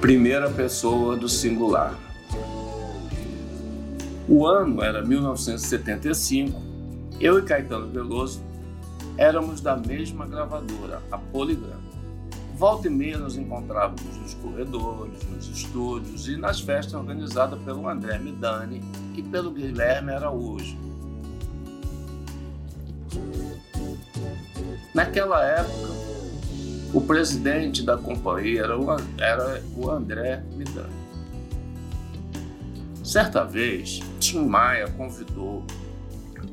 Primeira pessoa do singular. O ano era 1975. Eu e Caetano Veloso éramos da mesma gravadora, a Polygram. Volta e meia nos encontrávamos nos corredores, nos estúdios e nas festas organizadas pelo André Midani e pelo Guilherme Araújo. Naquela época, o presidente da companhia era o, André Midani. Certa vez, Tim Maia convidou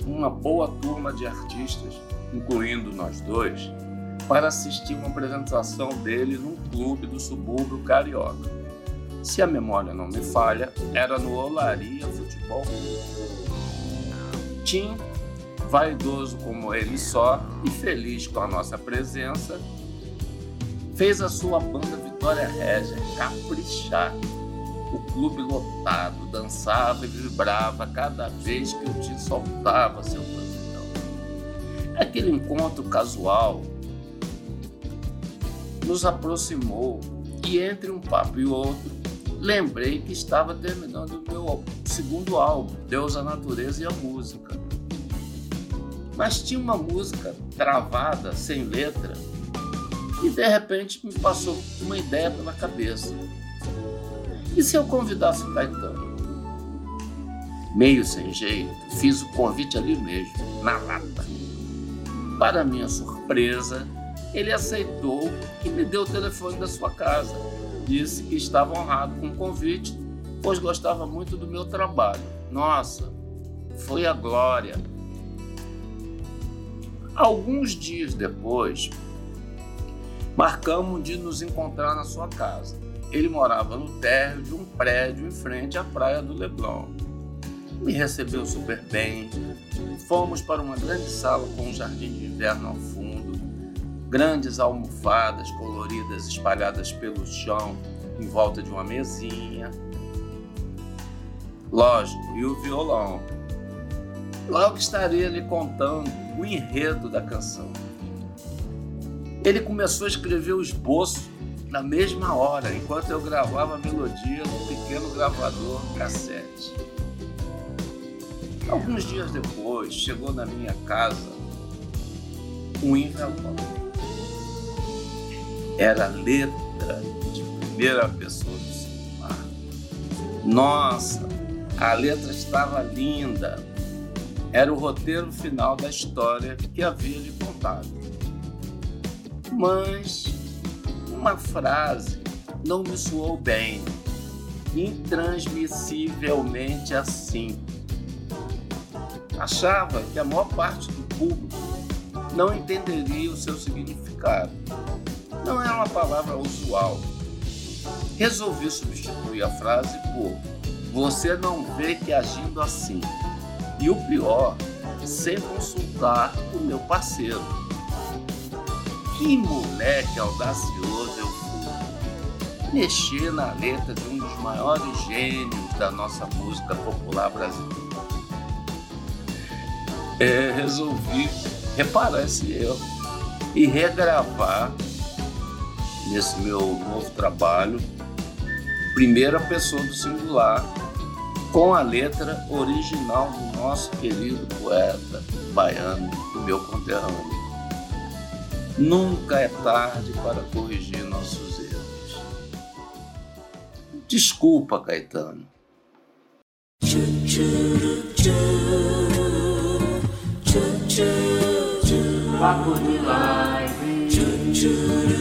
uma boa turma de artistas, incluindo nós dois, para assistir uma apresentação dele num clube do subúrbio carioca. Se a memória não me falha, era no Olaria Futebol Tim, vaidoso como ele só e feliz com a nossa presença, fez a sua banda Vitória Régia caprichar. O clube lotado dançava e vibrava cada vez que o Tim soltava seu brazilão. Aquele encontro casual nos aproximou e entre um papo e outro lembrei que estava terminando o meu segundo álbum, Deus, a Natureza e a Música. Mas tinha uma música travada, sem letra, e de repente me passou uma ideia pela cabeça. E se eu convidasse o Caetano? Meio sem jeito, fiz o convite ali mesmo, na lata. Para minha surpresa, ele aceitou e me deu o telefone da sua casa. Disse que estava honrado com o convite, pois gostava muito do meu trabalho. Nossa, foi a glória. Alguns dias depois, marcamos de nos encontrar na sua casa. Ele morava no térreo de um prédio em frente à praia do Leblon. Me recebeu super bem. Fomos para uma grande sala com um jardim de inverno ao fundo grandes almofadas coloridas espalhadas pelo chão em volta de uma mesinha. Lógico, e o violão. Logo estaria lhe contando o enredo da canção. Ele começou a escrever o esboço na mesma hora, enquanto eu gravava a melodia no pequeno gravador cassete. Alguns dias depois, chegou na minha casa um envelope era letra de primeira pessoa do celular. Nossa, a letra estava linda. Era o roteiro final da história que havia lhe contado. Mas uma frase não me soou bem, intransmissivelmente assim. Achava que a maior parte do público não entenderia o seu significado não é uma palavra usual. Resolvi substituir a frase por você não vê que agindo assim. E o pior, sem consultar o meu parceiro. Que moleque audacioso eu fui. Mexer na letra de um dos maiores gênios da nossa música popular brasileira. É, resolvi reparar esse erro e regravar nesse meu novo trabalho, primeira pessoa do singular, com a letra original do nosso querido poeta baiano, do meu conterrâneo. Nunca é tarde para corrigir nossos erros. Desculpa, Caetano. Papo de live.